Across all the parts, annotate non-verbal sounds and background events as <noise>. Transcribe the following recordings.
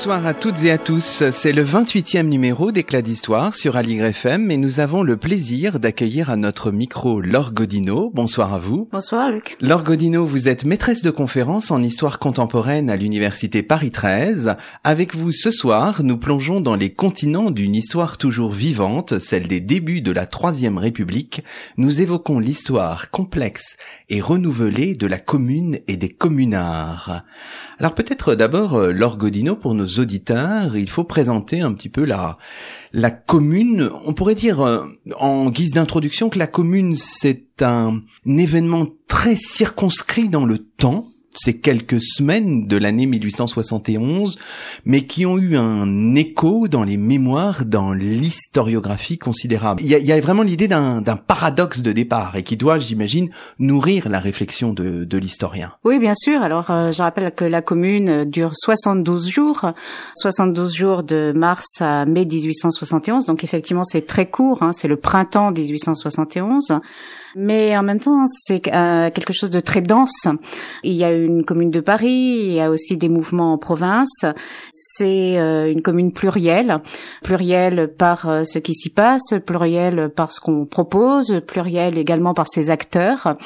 Bonsoir à toutes et à tous. C'est le 28e numéro d'Éclat d'Histoire sur Aligre FM et nous avons le plaisir d'accueillir à notre micro Laure Godino. Bonsoir à vous. Bonsoir Luc. Laure Godino, vous êtes maîtresse de conférence en histoire contemporaine à l'université Paris 13. Avec vous ce soir, nous plongeons dans les continents d'une histoire toujours vivante, celle des débuts de la Troisième République. Nous évoquons l'histoire complexe et renouvelée de la commune et des communards. Alors peut-être d'abord, euh, Laure Godino, pour nos auditeurs, il faut présenter un petit peu la, la commune. On pourrait dire euh, en guise d'introduction que la commune, c'est un événement très circonscrit dans le temps ces quelques semaines de l'année 1871, mais qui ont eu un écho dans les mémoires, dans l'historiographie considérable. Il y a, vraiment l'idée d'un paradoxe de départ et qui doit, j'imagine, nourrir la réflexion de, l'historien. Oui, bien sûr. Alors, euh, je rappelle que la commune dure 72 jours, 72 jours de mars à mai 1871. Donc, effectivement, c'est très court. Hein, c'est le printemps 1871 mais en même temps, c'est euh, quelque chose de très dense. Il y a une commune de Paris, il y a aussi des mouvements en province. C'est euh, une commune plurielle, plurielle par euh, ce qui s'y passe, plurielle par ce qu'on propose, plurielle également par ses acteurs.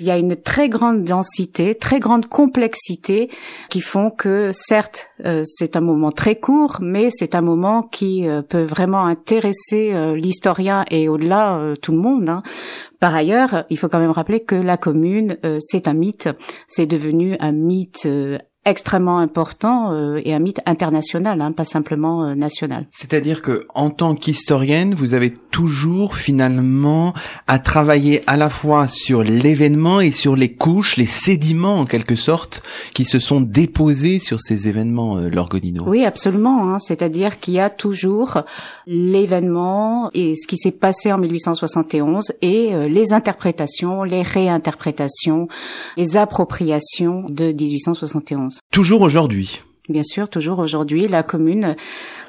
Il y a une très grande densité, très grande complexité qui font que certes, c'est un moment très court, mais c'est un moment qui peut vraiment intéresser l'historien et au-delà tout le monde. Hein, par ailleurs, il faut quand même rappeler que la commune, euh, c'est un mythe. C'est devenu un mythe euh, extrêmement important euh, et un mythe international, hein, pas simplement euh, national. C'est-à-dire que en tant qu'historienne, vous avez toujours finalement à travailler à la fois sur l'événement et sur les couches, les sédiments en quelque sorte, qui se sont déposés sur ces événements, euh, Lorgodino. Oui, absolument. Hein. C'est-à-dire qu'il y a toujours l'événement et ce qui s'est passé en 1871 et euh, les interprétations, les réinterprétations, les appropriations de 1871. Toujours aujourd'hui. Bien sûr, toujours aujourd'hui, la commune.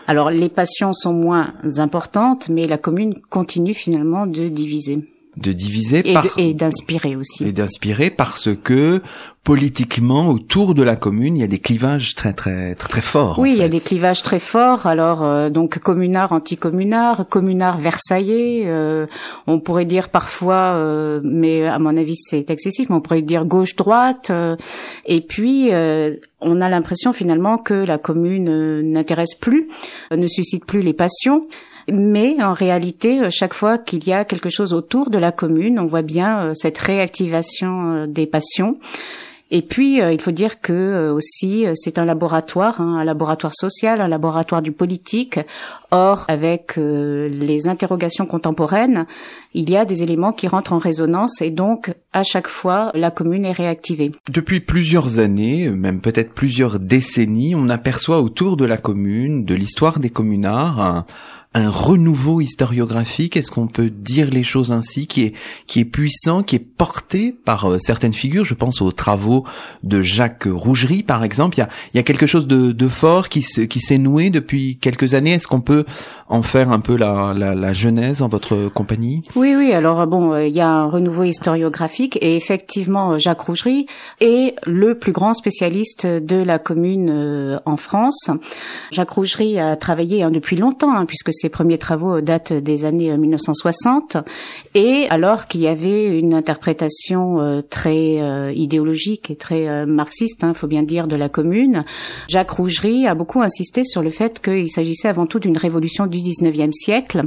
Alors, les passions sont moins importantes, mais la commune continue finalement de diviser de diviser et d'inspirer aussi. et d'inspirer parce que politiquement autour de la commune il y a des clivages très très très, très forts oui il y a des clivages très forts. Alors euh, donc communard anti-communard communard versaillais euh, on pourrait dire parfois euh, mais à mon avis c'est excessif mais on pourrait dire gauche droite et puis on a l'impression finalement que la commune n'intéresse plus ne suscite plus les passions mais en réalité, euh, chaque fois qu'il y a quelque chose autour de la commune, on voit bien euh, cette réactivation euh, des passions. Et puis, il faut dire que aussi, c'est un laboratoire, hein, un laboratoire social, un laboratoire du politique. Or, avec les interrogations contemporaines, il y a des éléments qui rentrent en résonance et donc, à chaque fois, la commune est réactivée. Depuis plusieurs années, même peut-être plusieurs décennies, on aperçoit autour de la commune, de l'histoire des communards, un renouveau historiographique? Est-ce qu'on peut dire les choses ainsi, qui est puissant, qui est porté par euh, certaines figures? Je pense aux travaux de Jacques Rougerie, par exemple. Il y a, quelque chose de, fort qui s'est noué depuis quelques années. Est-ce qu'on peut en faire un peu la, la, la genèse en votre compagnie? Oui, oui. Alors bon, euh, il y a un renouveau historiographique et effectivement, Jacques Rougerie est le plus grand spécialiste de la commune euh, en France. Jacques Rougerie a travaillé hein, depuis longtemps, hein, puisque ses premiers travaux datent des années 1960, euh, et alors qu'il y avait une interprétation euh, très euh, idéologique et très marxiste, il hein, faut bien dire, de la commune, Jacques Rougerie a beaucoup insisté sur le fait qu'il s'agissait avant tout d'une révolution du 19e siècle,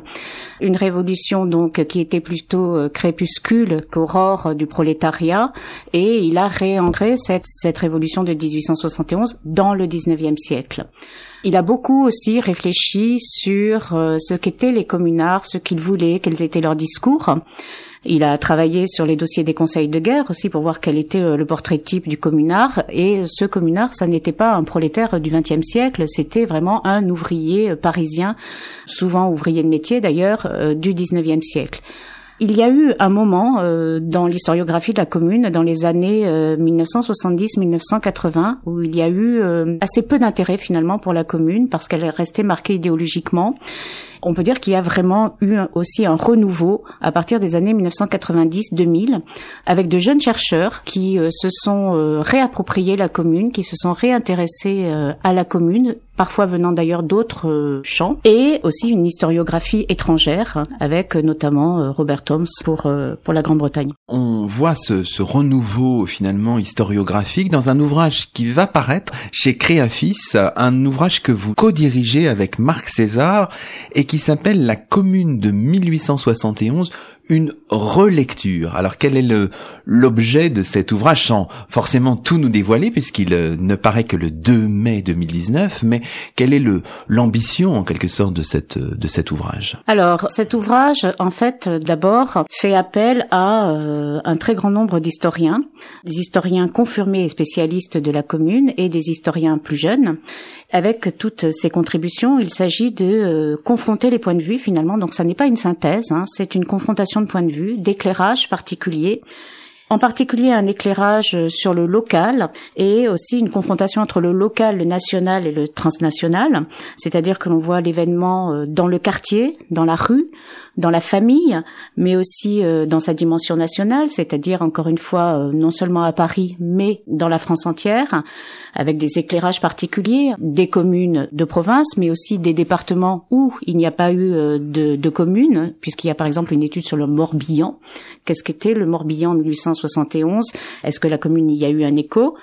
une révolution donc qui était plutôt crépuscule qu'aurore du prolétariat, et il a réancré cette, cette révolution de 1871 dans le 19e siècle. Il a beaucoup aussi réfléchi sur euh, ce qu'étaient les communards, ce qu'ils voulaient, quels étaient leurs discours. Il a travaillé sur les dossiers des conseils de guerre aussi pour voir quel était euh, le portrait type du communard. Et ce communard, ça n'était pas un prolétaire du XXe siècle, c'était vraiment un ouvrier euh, parisien, souvent ouvrier de métier d'ailleurs, du XIXe siècle. Il y a eu un moment euh, dans l'historiographie de la commune, dans les années 1970-1980, euh, où il y a eu euh, assez peu d'intérêt finalement pour la commune parce qu'elle est restée marquée idéologiquement. On peut dire qu'il y a vraiment eu aussi un renouveau à partir des années 1990-2000 avec de jeunes chercheurs qui se sont réappropriés la commune, qui se sont réintéressés à la commune parfois venant d'ailleurs d'autres euh, champs, et aussi une historiographie étrangère, avec euh, notamment euh, Robert Thoms pour, pour la Grande-Bretagne. On voit ce, ce renouveau finalement historiographique dans un ouvrage qui va paraître chez Créafis, un ouvrage que vous co-dirigez avec Marc César et qui s'appelle La commune de 1871, une relecture. Alors quel est le l'objet de cet ouvrage sans forcément tout nous dévoiler puisqu'il euh, ne paraît que le 2 mai 2019 mais quelle est le l'ambition en quelque sorte de cet ouvrage? Alors cet ouvrage en fait d'abord fait appel à euh, un très grand nombre d'historiens, des historiens confirmés et spécialistes de la commune et des historiens plus jeunes avec toutes ces contributions, il s'agit de euh, confronter les points de vue finalement. Donc ça n'est pas une synthèse, hein, c'est une confrontation de points de vue, d'éclairage particulier en particulier un éclairage sur le local et aussi une confrontation entre le local, le national et le transnational, c'est-à-dire que l'on voit l'événement euh, dans le quartier, dans la rue, dans la famille, mais aussi euh, dans sa dimension nationale, c'est-à-dire encore une fois euh, non seulement à Paris, mais dans la France entière, avec des éclairages particuliers, des communes de province, mais aussi des départements où il n'y a pas eu de, de communes, puisqu'il y a par exemple une étude sur le Morbihan. Qu'est-ce qu'était le Morbihan en 1860 71 Est-ce que la commune y a eu un écho?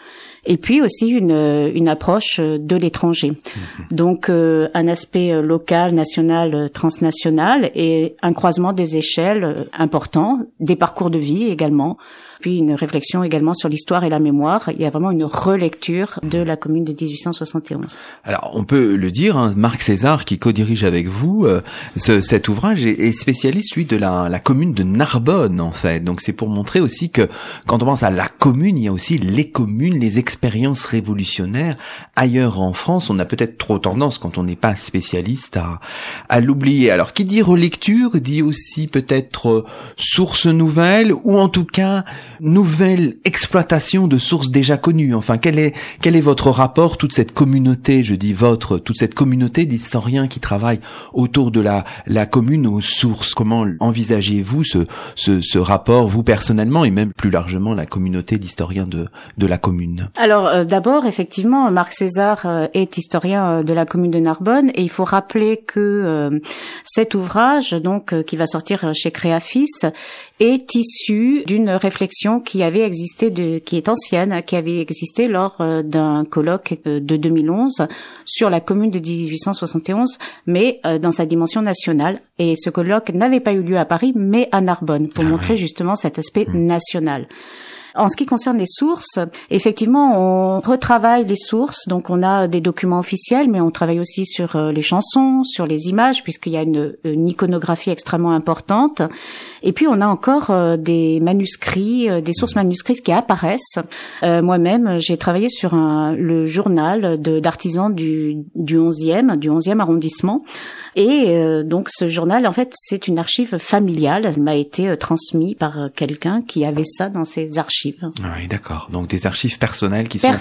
Et puis aussi une, une approche de l'étranger. Mhm. Donc euh, un aspect local, national, transnational et un croisement des échelles importants, des parcours de vie également puis une réflexion également sur l'histoire et la mémoire. Il y a vraiment une relecture de la commune de 1871. Alors on peut le dire, hein, Marc César qui co-dirige avec vous euh, ce, cet ouvrage est, spécialiste lui de la, la, commune de Narbonne en fait. Donc c'est pour montrer aussi que quand on pense à la commune, il y a aussi les communes, les expériences révolutionnaires ailleurs en France. On a peut-être trop tendance quand on n'est pas spécialiste à, à l'oublier. Alors qui dit relecture dit aussi peut-être euh, source nouvelle ou en tout cas nouvelle exploitation de sources déjà connues. Enfin, quel est quel est votre rapport toute cette communauté, je dis votre, toute cette communauté d'historiens qui travaillent autour de la la commune aux sources? Comment envisagez-vous ce, ce rapport vous personnellement et même plus largement la communauté d'historiens de de la commune? Alors euh, d'abord, effectivement, Marc César euh, est historien euh, de la commune de Narbonne et il faut rappeler que cet ouvrage, donc qui va sortir chez Créafis, est issu d'une réflexion qui avait existé, de, qui est ancienne, qui avait existé lors euh, d'un colloque euh, de 2011 sur la commune de 1871, mais euh, dans sa dimension nationale. Et ce colloque n'avait pas eu lieu à Paris, mais à Narbonne, pour ah montrer justement cet aspect mmh. national. En ce qui concerne les sources, effectivement, on retravaille les sources. Donc, on a des documents officiels, mais on travaille aussi sur euh, les chansons, sur les images, puisqu'il y a une, iconographie extrêmement importante. Et puis, on a encore euh, des manuscrits, euh, des sources manuscrites qui apparaissent. Moi-même, j'ai travaillé sur le journal d'artisans du, du 11e, du 11e arrondissement. Et donc, ce journal, en fait, c'est une archive familiale. Elle m'a été transmise par quelqu'un qui avait ça dans ses archives. Ah oui, d'accord. Donc des archives personnelles qui sont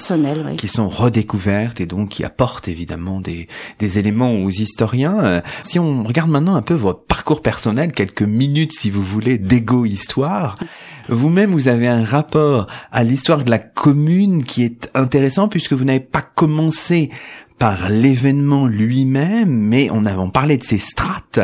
qui sont redécouvertes et donc qui apportent évidemment des des éléments aux historiens. Euh, si on regarde maintenant un peu votre parcours personnel, quelques minutes si vous voulez d'égo-histoire. Vous-même, vous avez un rapport à l'histoire de la commune qui est intéressant puisque vous n'avez pas commencé par l'événement lui-même, mais on a parlé de ces strates.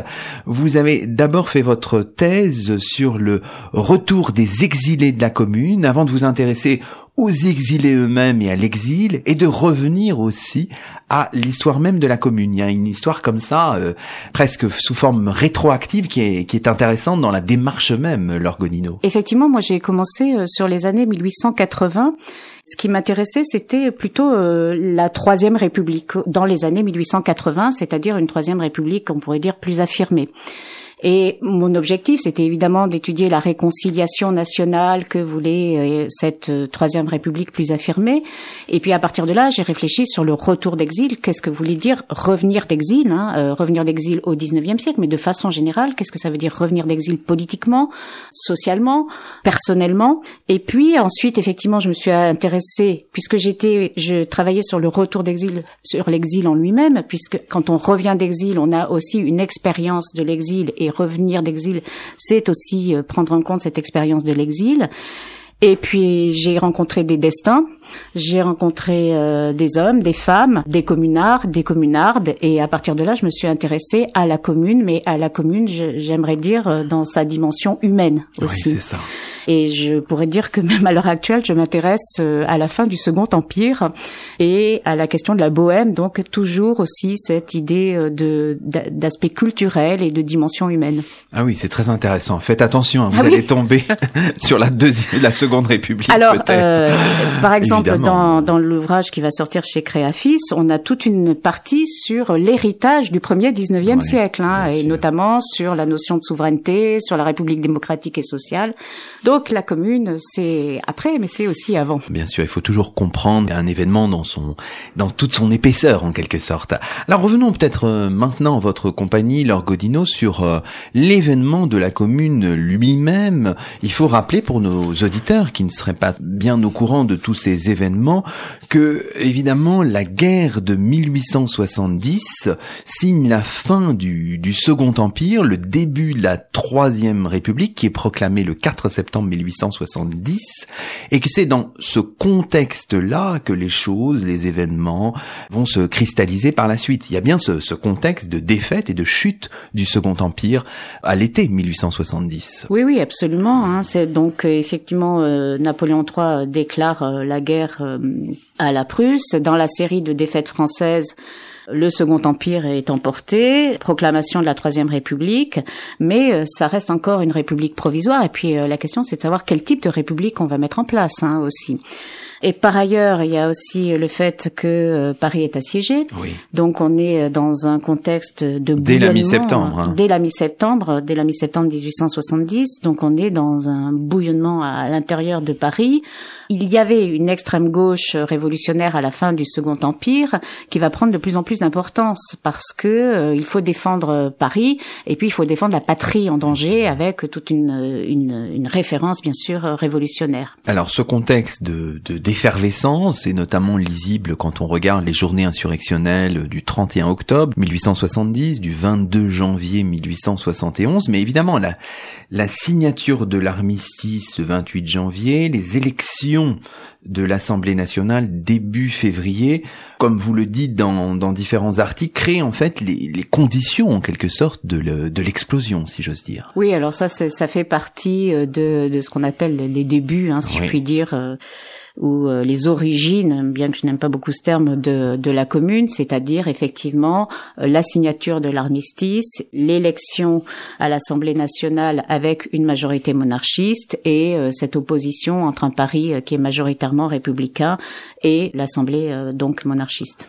Vous avez d'abord fait votre thèse sur le retour des exilés de la commune avant de vous intéresser aux exilés eux-mêmes et à l'exil, et de revenir aussi à l'histoire même de la commune. Il y a une histoire comme ça, euh, presque sous forme rétroactive, qui est, qui est intéressante dans la démarche même, l'Orgonino. Effectivement, moi j'ai commencé euh, sur les années 1880, Ce qui m'intéressait, c'était plutôt euh, la troisième République dans les années 1880, c'est-à-dire une troisième République, on pourrait dire, plus affirmée. Et mon objectif, c'était évidemment d'étudier la réconciliation nationale que voulait euh, cette euh, troisième République plus affirmée. Et puis à partir de là, j'ai réfléchi sur le retour d'exil. Qu'est-ce que voulait dire revenir d'exil hein, euh, Revenir d'exil au XIXe siècle, mais de façon générale, qu'est-ce que ça veut dire revenir d'exil politiquement, socialement, personnellement? Et puis ensuite, effectivement, je me suis intéressée, puisque j'étais, je travaillais sur le retour d'exil, sur l'exil en lui-même, puisque quand on revient d'exil, on a aussi une expérience de l'exil revenir d'exil, c'est aussi euh, prendre en compte cette expérience de l'exil. Et puis j'ai rencontré des destins, j'ai rencontré euh, des hommes, des femmes, des communards, des communardes, et à partir de là, je me suis intéressée à la commune, mais à la commune, j'aimerais dire euh, dans sa dimension humaine aussi. Oui, c'est ça. Et je pourrais dire que <laughs> même à l'heure actuelle, je m'intéresse euh, à la fin du Second Empire et à la question de la bohème, donc toujours aussi cette idée de d'aspect culturel et de dimension humaine. Ah oui, c'est très intéressant. Faites attention, hein, vous ah allez tomber <laughs> <laughs> sur la deuxième, la Seconde République. Alors, euh, par exemple, dans, dans l'ouvrage qui va sortir chez Créafis, on a toute une partie sur l'héritage du premier 19e siècle, hein, et notamment sur la notion de souveraineté, sur la République démocratique et sociale. Donc la commune, c'est après, mais c'est aussi avant. Bien sûr, il faut toujours comprendre un événement dans son, dans toute son épaisseur en quelque sorte. Alors revenons peut-être euh, maintenant votre compagnie, Laure Godino, sur euh, l'événement de la commune lui-même. Il faut rappeler pour nos auditeurs qui ne seraient pas bien au courant de tous ces événements que évidemment la guerre de 1870 signe la fin du, Second Empire, le début de la Troisième République qui est proclamée le 4 septembre 1870, et que c'est dans ce contexte-là que les choses, les événements vont se cristalliser par la suite. Il y a bien ce, ce contexte de défaite et de chute du Second Empire à l'été 1870. Oui, oui, absolument. Hein. C'est donc euh, effectivement euh, Napoléon III déclare euh, la guerre à la Prusse dans la série de défaites françaises le Second Empire est emporté, proclamation de la Troisième République, mais euh, ça reste encore une république provisoire. Et puis euh, la question, c'est de savoir quel type de république on va mettre en place hein, aussi. Et par ailleurs, il y a aussi le fait que euh, Paris est assiégé. Oui. Donc on est dans un contexte de dès la mi-septembre. Hein. Dès la mi-septembre, dès la mi-septembre 1870. Donc on est dans un bouillonnement à l'intérieur de Paris. Il y avait une extrême gauche révolutionnaire à la fin du Second Empire qui va prendre de plus en plus d'importance parce que euh, il faut défendre Paris et puis il faut défendre la patrie en danger avec toute une, une, une référence bien sûr révolutionnaire. Alors ce contexte de, de d'effervescence est notamment lisible quand on regarde les journées insurrectionnelles du 31 octobre 1870, du 22 janvier 1871, mais évidemment la, la signature de l'armistice le 28 janvier, les élections de l'Assemblée nationale début février, comme vous le dites dans, dans différents articles, créent en fait les, les conditions en quelque sorte de, de l'explosion, si j'ose dire. Oui, alors ça, ça fait partie euh, de, de ce qu'on appelle les débuts, hein, si je puis dire. Ou euh, les origines, bien que je n'aime pas beaucoup ce terme, de, de la commune, c'est-à-dire effectivement euh, la signature de l'armistice, l'élection à l'Assemblée nationale avec une majorité monarchiste et euh, cette opposition entre un Paris qui est majoritairement républicain et l'Assemblée donc monarchiste.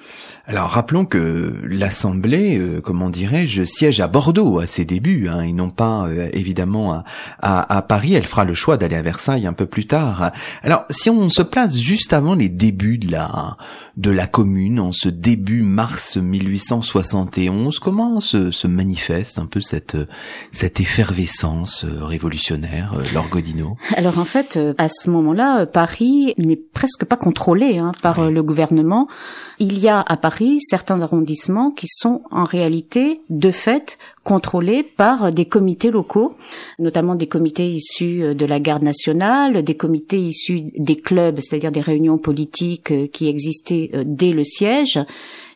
Alors rappelons que l'Assemblée, euh, comment dirais-je, siège à Bordeaux à ses débuts, hein, et non pas euh, évidemment à, à, à, Paris. Elle fera le choix d'aller à Versailles un peu plus tard. Alors si on se place juste avant les débuts de la de la Commune, en ce début mars 1871, comment se, se manifeste un peu cette cette effervescence euh, révolutionnaire, l'Orgodino? Alors en fait, à ce moment-là, Paris n'est presque pas contrôlé hein, par le gouvernement. Il y a à Paris certains arrondissements qui sont en réalité, de fait, contrôlés par des comités locaux, notamment des comités issus de la garde nationale, des comités issus des clubs, c'est-à-dire des réunions politiques euh, qui existaient euh, dès le siège,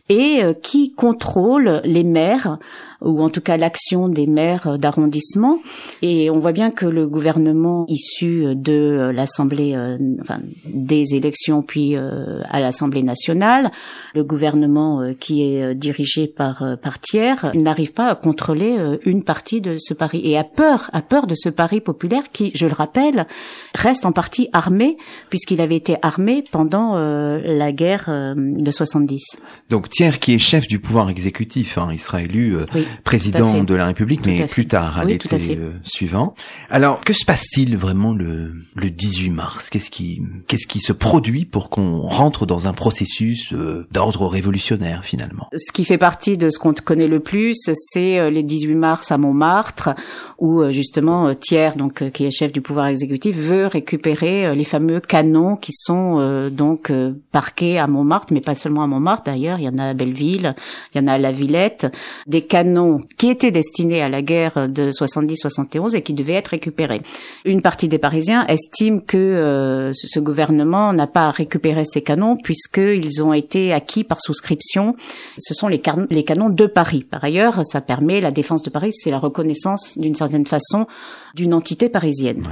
et euh, qui contrôlent les maires ou en tout cas l'action des maires d'arrondissement. Et on voit bien que le gouvernement issu de l'Assemblée, enfin des élections puis à l'Assemblée nationale, le gouvernement qui est dirigé par par tiers, n'arrive pas à contrôler une partie de ce pari et a peur, a peur de ce pari populaire qui, je le rappelle, reste en partie armé puisqu'il avait été armé pendant la guerre de 70. Donc Thiers qui est chef du pouvoir exécutif, hein, il sera élu euh, président de la République, mais plus tard, à l'été euh, suivant. Alors que se passe-t-il vraiment le, le 18 mars? Qu'est-ce qui qu'est-ce qui se produit pour qu'on rentre dans un processus euh, d'ordre révolutionnaire finalement? Ce qui fait partie de ce qu'on connaît le plus, c'est les 18 mars à Montmartre, où justement Thiers, donc qui est chef du pouvoir exécutif, veut récupérer les fameux canons qui sont donc parqués à Montmartre, mais pas seulement à Montmartre d'ailleurs, il y en a à Belleville, il y en a à La Villette, des canons qui étaient destinés à la guerre de 70-71 et qui devaient être récupérés. Une partie des Parisiens estime que euh, ce gouvernement n'a pas récupéré ces canons puisqu'ils ont été acquis par souscription. Ce sont les, les canons de Paris. Par ailleurs, ça permet la défense de Paris, c'est la reconnaissance d'une certaine façon d'une entité parisienne.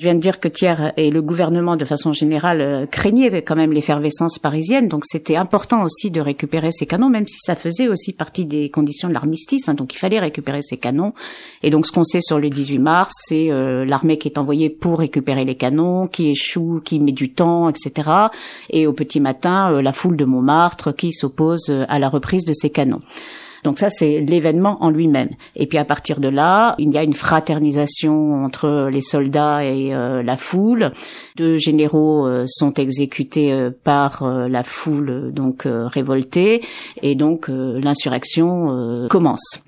Je viens de dire que Thiers et le gouvernement, de façon générale, euh, craignaient quand même l'effervescence parisienne, donc c'était important aussi de récupérer ces canons, même si ça faisait aussi partie des conditions de l'armistice, donc il fallait récupérer ces canons. Et donc ce qu'on sait sur le 18 mars, c'est euh, l'armée qui est envoyée pour récupérer les canons, qui échoue, qui met du temps, etc. Et au petit matin, euh, la foule de Montmartre qui s'oppose à la reprise de ces canons. Donc ça, c'est l'événement en lui-même. Et puis à partir de là, il y a une fraternisation entre les soldats et euh, la foule. Deux généraux euh, sont exécutés euh, par la foule donc révoltée, et donc l'insurrection commence.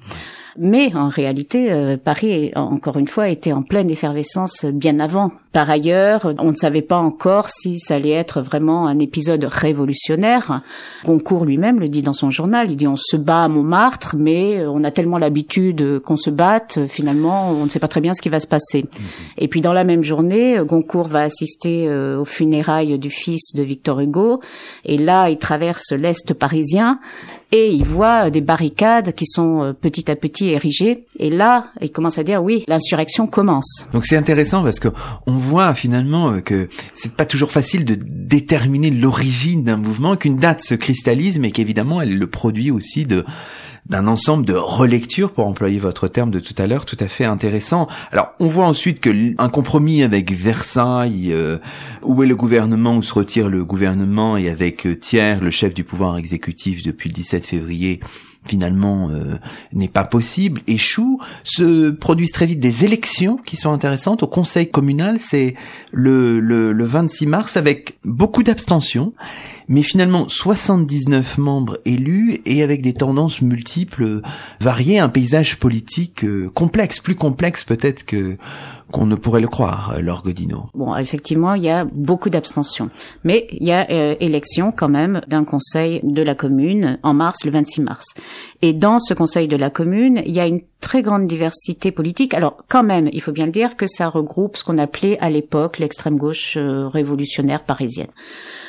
Mais en réalité, euh, Paris, encore une fois, était en pleine effervescence bien avant. Par ailleurs, on ne savait pas encore si ça allait être vraiment un épisode révolutionnaire. Goncourt lui-même le dit dans son journal. Il dit on se bat à Montmartre, mais on a tellement l'habitude qu'on se batte, finalement, on ne sait pas très bien ce qui va se passer. Mhm. Et puis dans la même journée, Goncourt va assister euh, aux funérailles du fils de Victor Hugo. Et là, il traverse l'Est parisien et il voit des barricades qui sont euh, petit à petit érigées. Et là, il commence à dire oui, l'insurrection commence. Donc c'est intéressant parce que on voit finalement euh, que c'est pas toujours facile de déterminer l'origine d'un mouvement, qu'une date se cristallise, mais qu'évidemment elle le produit aussi de d'un ensemble de relectures, pour employer votre terme de tout à l'heure, tout à fait intéressant. Alors, on voit ensuite que un compromis avec Versailles, euh, où est le gouvernement, où se retire le gouvernement, et avec euh, Thiers, le chef du pouvoir exécutif depuis le 17 février, finalement euh, n'est pas possible, échoue, se produisent très vite des élections qui sont intéressantes. Au conseil communal, c'est le, le, le 26 mars avec beaucoup d'abstention mais finalement 79 membres élus et avec des tendances multiples, variées, un paysage politique euh, complexe, plus complexe peut-être que qu'on ne pourrait le croire, euh, Laure Godino. Bon, effectivement, il y a beaucoup d'abstention, mais il y a euh, élection quand même d'un conseil de la commune en mars, le 26 mars. Et dans ce conseil de la commune, il y a une très grande diversité politique. Alors quand même, il faut bien le dire que ça regroupe ce qu'on appelait à l'époque l'extrême gauche révolutionnaire parisienne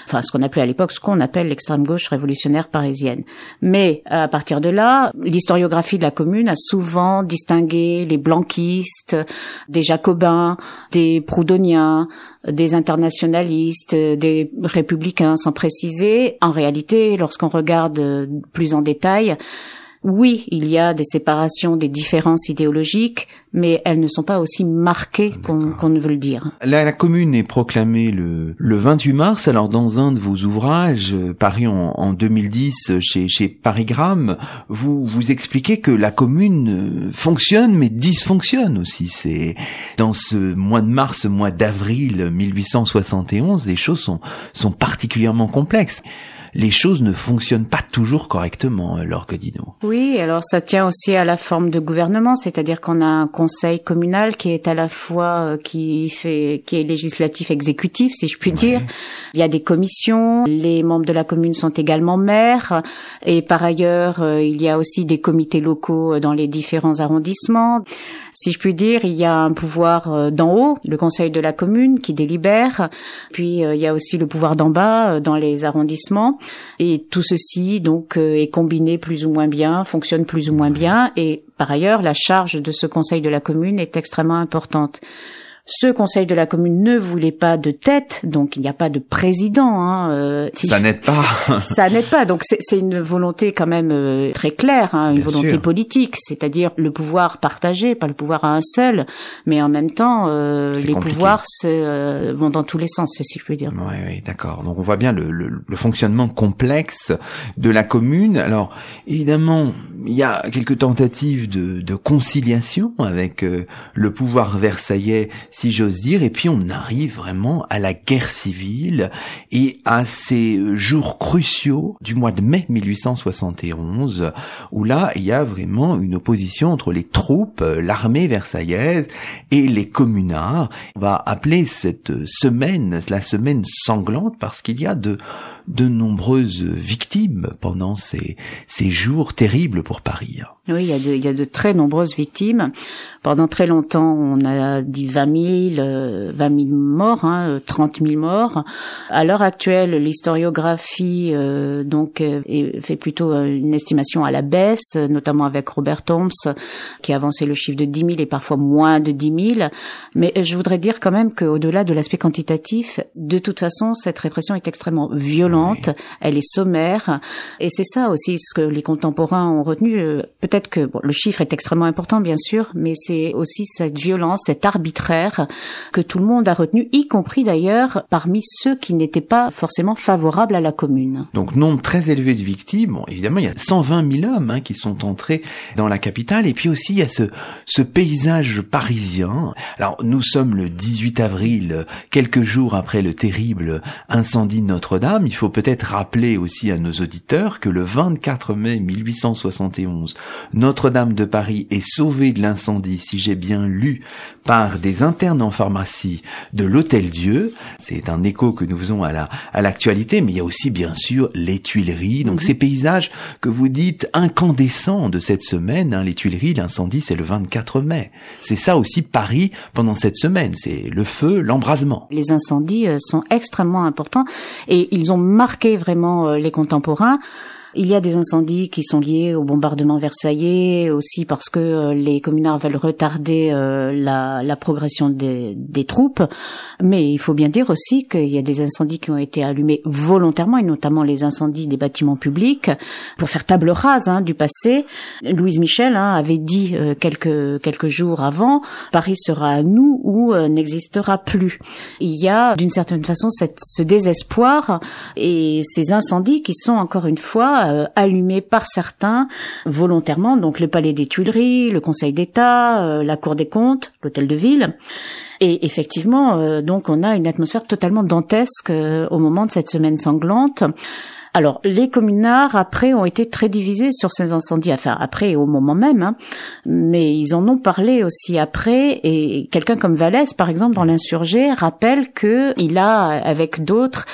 enfin ce qu'on appelait à l'époque, ce qu'on appelle l'extrême gauche révolutionnaire parisienne. Mais à partir de là, l'historiographie de la commune a souvent distingué les blanquistes, des jacobins, des proudhoniens, des internationalistes, des républicains, sans préciser. En réalité, lorsqu'on regarde plus en détail, oui, il y a des séparations, des différences idéologiques, mais elles ne sont pas aussi marquées qu'on ne veut le dire. La, commune est proclamée le, le 28 mars. Alors dans un de vos ouvrages, euh, paru en, en 2010 chez, chez Parigramme, vous vous expliquez que la commune euh, fonctionne mais dysfonctionne aussi. C'est dans ce mois de mars, mois d'avril 1871, les choses sont, sont particulièrement complexes les choses ne fonctionnent pas toujours correctement, euh, Laure Godino. Oui, alors ça tient aussi à la forme de gouvernement, c'est-à-dire qu'on a un conseil communal qui est à la fois euh, qui fait qui est législatif exécutif, si je puis dire. Il y a des commissions, les membres de la commune sont également maires et par ailleurs, euh, il y a aussi des comités locaux dans les différents arrondissements. Si je puis dire, il y a un pouvoir d'en haut, le conseil de la commune qui délibère, puis il y a aussi le pouvoir d'en bas dans les arrondissements. Et tout ceci donc euh, est combiné plus ou moins bien, fonctionne plus ou moins bien. Et Par ailleurs, la charge de ce conseil de la commune est extrêmement importante. Ce conseil de la commune ne voulait pas de tête, donc il n'y a pas de président. Hein, euh, ça n'aide pas. <laughs> ça n'aide pas. Donc c'est une volonté quand même euh, très claire, hein, une volonté politique, c'est-à-dire le pouvoir partagé, pas le pouvoir à un seul, mais en même temps euh, les pouvoirs se, euh, vont dans tous les sens, si je puis dire. Oui, oui, d'accord. Donc on voit bien le, le, le, fonctionnement complexe de la commune. Alors évidemment, il y a quelques tentatives de, de conciliation avec le pouvoir versaillais si j'ose dire, et puis on arrive vraiment à la guerre civile et à ces jours cruciaux du mois de mai 1871, où là, il y a vraiment une opposition entre les troupes, l'armée versaillaise et les communards. On va appeler cette semaine la semaine sanglante parce qu'il y a de de nombreuses victimes pendant ces, ces jours terribles pour Paris. Oui, il y, a de, il y a de très nombreuses victimes. Pendant très longtemps, on a dit 20 000, 20 000 morts, hein, 30 000 morts. À l'heure actuelle, l'historiographie euh, donc fait plutôt une estimation à la baisse, notamment avec Robert Thoms, qui a avancé le chiffre de 10 000 et parfois moins de 10 000. Mais je voudrais dire quand même qu'au-delà de l'aspect quantitatif, de toute façon, cette répression est extrêmement violente elle est sommaire, et c'est ça aussi ce que les contemporains ont retenu. Euh, peut-être que bon, le chiffre est extrêmement important, bien sûr, mais c'est aussi cette violence, cet arbitraire que tout le monde a retenu, y compris d'ailleurs parmi ceux qui n'étaient pas forcément favorables à la commune. Donc nombre très élevé de victimes. Bon, évidemment, il y a 120 000 hommes hein, qui sont entrés dans la capitale, et puis aussi il y a ce, ce paysage parisien. Alors nous sommes le 18 avril, quelques jours après le terrible incendie de Notre-Dame. Il faut peut-être rappeler aussi à nos auditeurs que le 24 mai 1871, Notre-Dame de Paris est sauvée de l'incendie, si j'ai bien lu, par des internes en pharmacie de l'Hôtel Dieu. C'est un écho que nous faisons à la à l'actualité, mais il y a aussi bien sûr les Tuileries. Donc mhm. ces paysages que vous dites incandescents de cette semaine, hein, les Tuileries, l'incendie c'est le 24 mai. C'est ça aussi Paris pendant cette semaine, c'est le feu, l'embrasement. Les incendies euh, sont extrêmement importants et ils ont marqué vraiment euh, les contemporains. Il y a des incendies qui sont liés au bombardement versaillais, aussi parce que euh, les communards veulent retarder euh, la, la progression des, des, troupes. Mais il faut bien dire aussi qu'il y a des incendies qui ont été allumés volontairement, et notamment les incendies des bâtiments publics, pour faire table rase hein, du passé. Louise Michel hein, avait dit euh, quelques, quelques jours avant, Paris sera à nous ou n'existera plus. Il y a d'une certaine façon cette, ce désespoir et ces incendies qui sont encore une fois euh, allumés par certains volontairement, donc le Palais des Tuileries, le Conseil d'État, euh, la Cour des comptes, l'Hôtel de Ville. Et effectivement, euh, donc on a une atmosphère totalement dantesque au moment de cette semaine sanglante. Alors, les communards, après, ont été très divisés sur ces incendies, enfin, après au moment même, hein. mais ils en ont parlé aussi après, et quelqu'un comme Vallès, par exemple, dans l'insurgé, rappelle que il a, avec d'autres,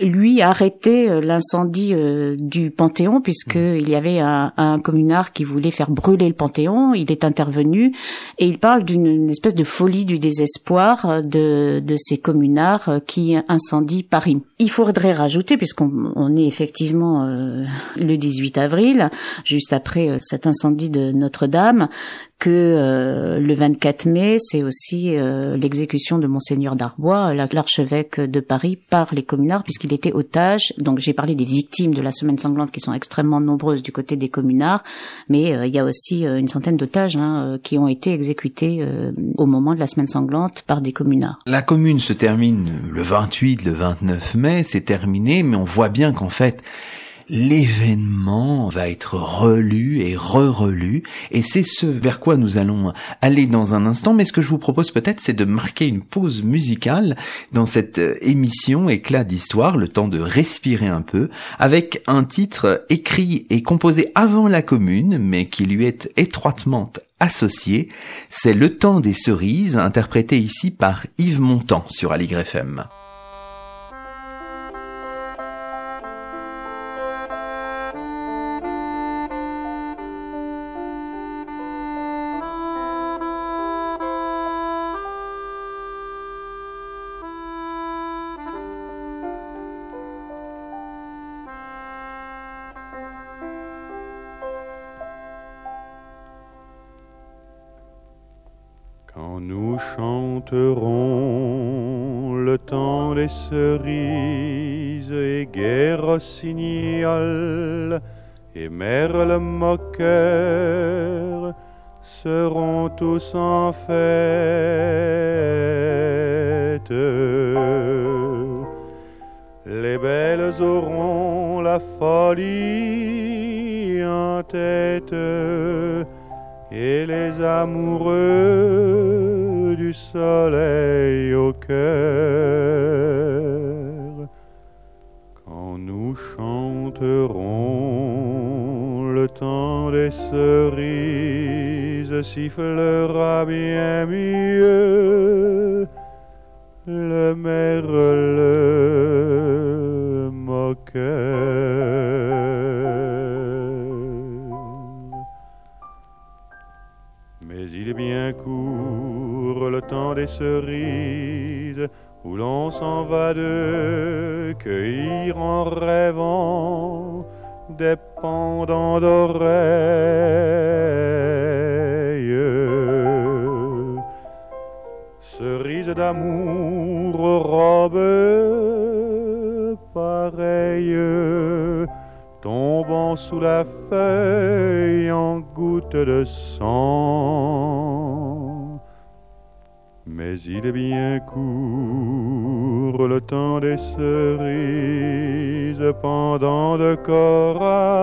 lui arrêté euh, l'incendie euh, du Panthéon puisque mmh. il y avait un, un, communard qui voulait faire brûler le Panthéon. Il est intervenu et il parle d'une espèce de folie du désespoir euh, de, de ces communards qui incendient Paris. Il faudrait rajouter, puisqu'on on est effectivement le 18 avril, juste après cet incendie de Notre-Dame, que euh, le 24 mai, c'est aussi euh, l'exécution de monseigneur d'Arbois, l'archevêque de Paris, par les communards, puisqu'il était otage. Donc j'ai parlé des victimes de la semaine sanglante qui sont extrêmement nombreuses du côté des communards, mais euh, il y a aussi une centaine d'otages hein, qui ont été exécutés au moment de la semaine sanglante par des communards. La commune se termine le 28, le 29 mai, c'est terminé, mais on voit bien qu'en fait, l'événement va être relu et re-relu, et c'est ce vers quoi nous allons aller dans un instant, mais ce que je vous propose peut-être, c'est de marquer une pause musicale dans cette euh, émission Éclat d'histoire, le temps de respirer un peu, avec un titre écrit et composé avant la commune, mais qui lui est étroitement associé, c'est Le temps des cerises, interprété ici par Yves Montand sur Aligre FM. Chanterons le temps des cerises et guerre signal et merle moqueur seront tous en fête. Les belles auront la folie en tête et les amoureux du soleil au cœur. Quand nous chanterons le temps des cerises sifflera bien mieux le merle Mais il est bien court le temps des cerises pendant de corail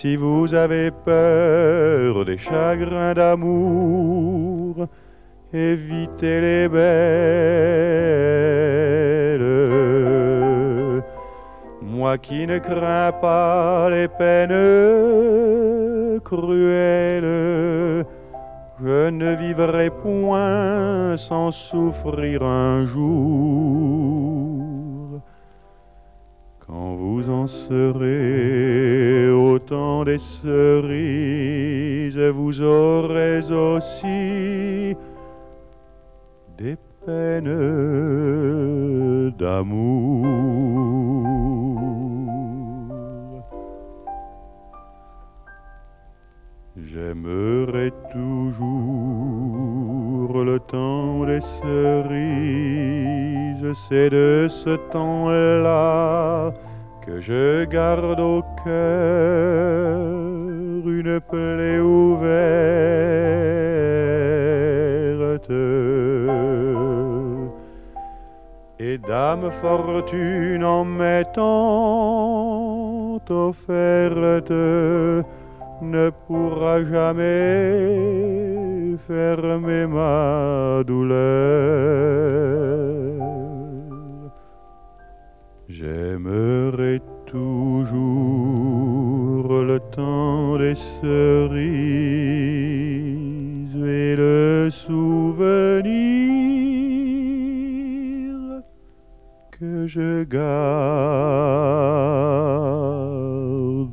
si vous avez peur des chagrins d'amour, évitez les belles. Moi qui ne crains pas les peines cruelles, je ne vivrai point sans souffrir un jour. Quand vous en serez au temps des cerises, vous aurez aussi des peines d'amour. J'aimerai toujours le temps des cerises, c'est de ce temps-là que je garde au cœur une plaie ouverte. Et dame fortune en m'étant offerte ne pourra jamais fermer ma douleur. J'aimerai toujours le temps des cerises et le souvenir que je garde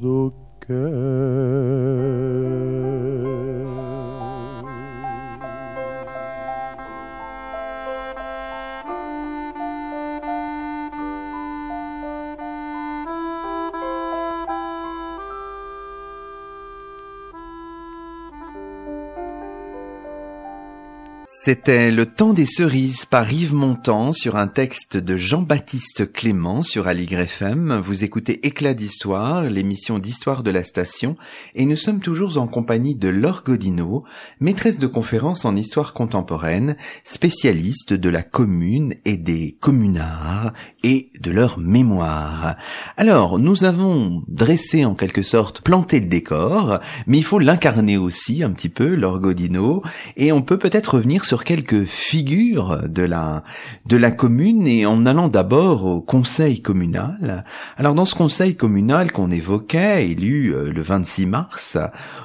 au C'était Le temps des cerises par Yves Montand sur un texte de Jean-Baptiste Clément sur Aligre FM. Vous écoutez Éclat d'histoire, l'émission d'histoire de la station, et nous sommes toujours en compagnie de Laure Godino, maîtresse de conférences en histoire contemporaine, spécialiste de la commune et des communards et de leur mémoire. Alors, nous avons dressé en quelque sorte, planté le décor, mais il faut l'incarner aussi un petit peu, Laure Godino, et on peut peut-être revenir sur quelques figures de la de la commune et en allant d'abord au conseil communal. Alors dans ce conseil communal qu'on évoquait, élu euh, le 26 mars,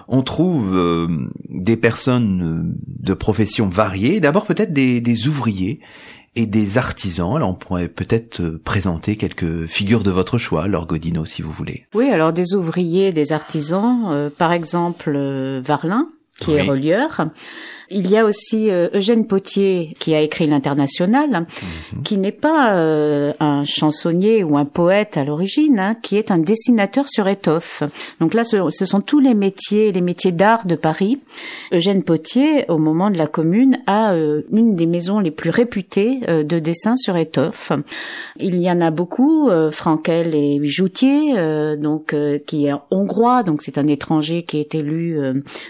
on trouve euh, des personnes euh, de professions variées. D'abord peut-être des, des ouvriers et des artisans. Alors on pourrait peut-être présenter quelques figures de votre choix, Laure Godino, si vous voulez. Oui, alors des ouvriers, des artisans, par exemple Varlin, qui Oui. est relieur. Il y a aussi euh, Eugène Potier qui a écrit l'International, mhm. qui n'est pas euh, un chansonnier ou un poète à l'origine, hein, qui est un dessinateur sur étoffe. Donc là, ce, sont tous les métiers, les métiers d'art de Paris. Eugène Potier, au moment de la Commune, a euh, une des maisons les plus réputées de dessin sur étoffe. Il y en a beaucoup, Frankel et Joutier, donc qui est hongrois, donc c'est un étranger qui est élu,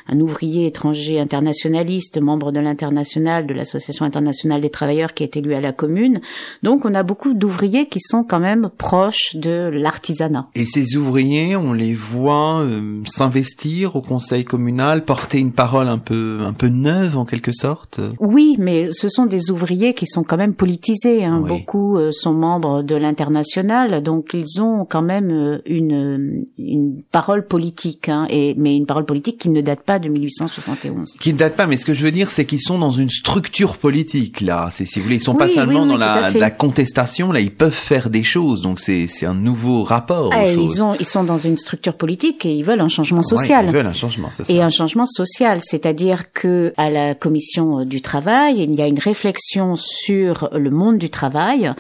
un ouvrier étranger internationaliste, membre de l'international, de l'association internationale des travailleurs qui est élu à la commune. Donc on a beaucoup d'ouvriers qui sont quand même proches de l'artisanat. Et ces ouvriers, on les voit euh, s'investir au conseil communal, porter une parole un peu un peu neuve en quelque sorte? Oui, mais ce sont des ouvriers qui sont quand même politisés. Hein. Beaucoup euh, sont membres de l'international, donc ils ont quand même euh, une une parole politique, hein, et mais une parole politique qui ne date pas de 1871. Qui ne date pas, mais ce que je veux dire, c'est qu'ils sont dans une structure politique là. C'est si vous voulez, ils sont pas seulement dans la, la, contestation. Là, ils peuvent faire des choses. Donc c'est c'est un nouveau rapport. Ah, ils ont ils sont dans une structure politique et ils veulent un changement social. ils veulent un changement, c'est ça. Et un changement social, c'est-à-dire que à la commission du travail, il y a une réflexion sur le monde du travail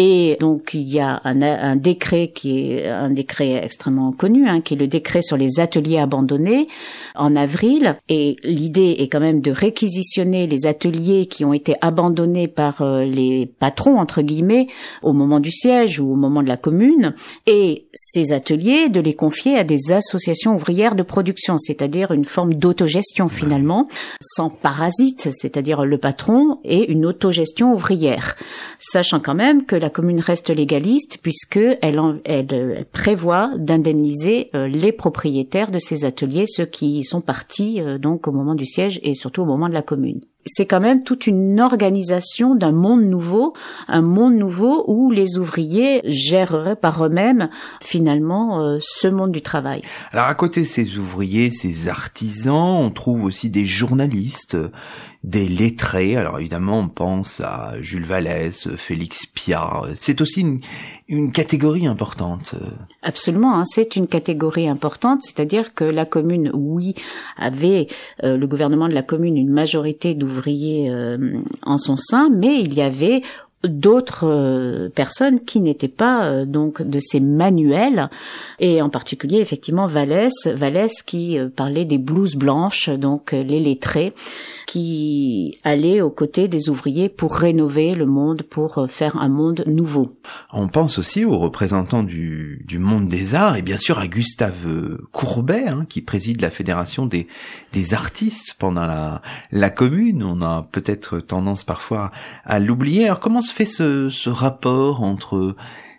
et donc il y a un, un, décret qui est un décret extrêmement connu, hein, qui est le décret sur les ateliers abandonnés en avril. Et l'idée est quand même de réquisitionner les ateliers qui ont été abandonnés par euh, les patrons entre guillemets au moment du siège ou au moment de la commune, et ces ateliers de les confier à des associations ouvrières de production, c'est-à-dire une forme d'autogestion finalement, sans parasite, c'est-à-dire le patron et une autogestion ouvrière, sachant quand même que la commune reste légaliste puisque elle, elle, prévoit d'indemniser euh, les propriétaires de ces ateliers, ceux qui sont partis euh, donc au moment du siège et surtout au moment de la commune c'est quand même toute une organisation d'un monde nouveau, un monde nouveau où les ouvriers géreraient par eux-mêmes finalement euh, ce monde du travail. Alors à côté de ces ouvriers, ces artisans, on trouve aussi des journalistes, des lettrés. Alors évidemment, on pense à Jules Vallès, Félix Piat. C'est aussi une, une catégorie importante. Absolument, hein, c'est une catégorie importante, c'est-à-dire que la commune, oui, avait euh, le gouvernement de la commune une majorité d'ouvriers euh, en son sein, mais il y avait d'autres euh, personnes qui n'étaient pas euh, donc de ces manuels. Et en particulier effectivement Vallès Vallès qui euh, parlait des blouses blanches donc les lettrés qui allaient aux côtés des ouvriers pour rénover le monde pour faire un monde nouveau. On pense aussi aux représentants du, du monde des arts et bien sûr à Gustave Courbet hein, qui préside la fédération des des artistes pendant la la commune. On a peut-être tendance parfois à l'oublier. Alors comment fait ce, ce rapport entre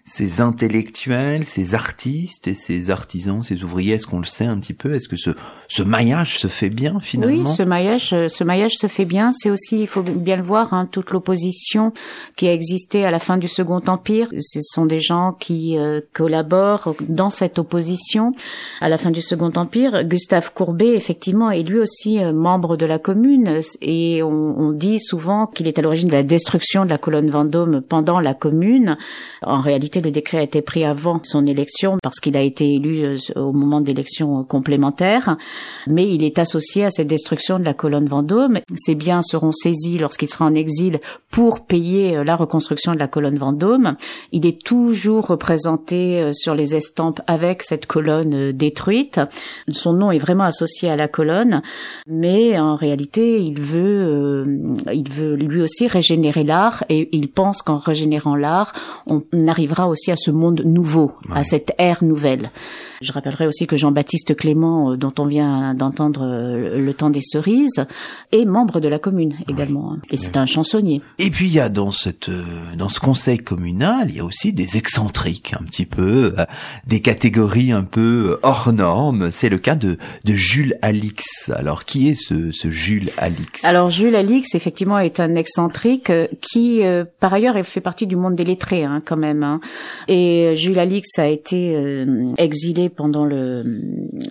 ces intellectuels, ces artistes et ces artisans, ces ouvriers Est-ce qu'on le sait un petit peu? Est-ce que ce, ce maillage se fait bien finalement? Oui, ce maillage, euh, ce maillage se fait bien. C'est aussi, il faut bien le voir, hein, toute l'opposition qui a existé à la fin du Second Empire. Ce sont des gens qui euh, collaborent dans cette opposition à la fin du Second Empire. Gustave Courbet, effectivement, est lui aussi euh, membre de la Commune et on, on dit souvent qu'il est à l'origine de la destruction de la colonne Vendôme pendant la Commune. En réalité, le décret a été pris avant son élection parce qu'il a été élu euh, au moment d'élections complémentaires, mais il est associé à cette destruction de la colonne Vendôme. Ses biens seront saisis lorsqu'il sera en exil pour payer euh, la reconstruction de la colonne Vendôme. Il est toujours représenté euh, sur les estampes avec cette colonne détruite. Son nom est vraiment associé à la colonne, mais en réalité, il veut, il veut lui aussi régénérer l'art et il pense qu'en régénérant l'art, on arrivera aussi à ce monde nouveau, à cette ère nouvelle. Je rappellerai aussi que Jean-Baptiste Clément, euh, dont on vient d'entendre euh, le temps des cerises, est membre de la commune également. Hein. Et c'est un chansonnier. Et puis il y a dans cette euh, dans ce conseil communal, il y a aussi des excentriques un petit peu, des catégories un peu hors normes. C'est le cas de de Jules Alix. Alors qui est ce, ce Jules Alix? Alors Jules Alix effectivement est un excentrique qui par ailleurs fait partie du monde des lettrés hein, quand même. Hein. Et Jules Alix a été euh, exilé pendant le,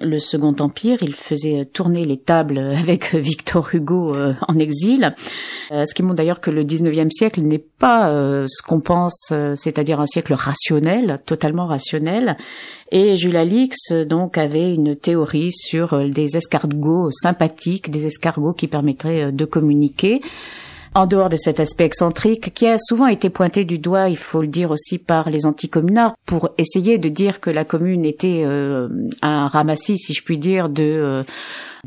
le Second Empire. Il faisait tourner les tables <laughs> avec Victor Hugo euh, en exil. Euh, ce qui montre d'ailleurs que le 19e siècle n'est pas ce qu'on pense, c'est-à-dire un siècle rationnel, totalement rationnel. Et Jules Alix donc avait une théorie sur des escargots sympathiques, des escargots qui permettraient de communiquer en dehors de cet aspect excentrique qui a souvent été pointé du doigt, il faut le dire aussi par les anticommunards, pour essayer de dire que la commune était euh, un ramassis, si je puis dire, de euh,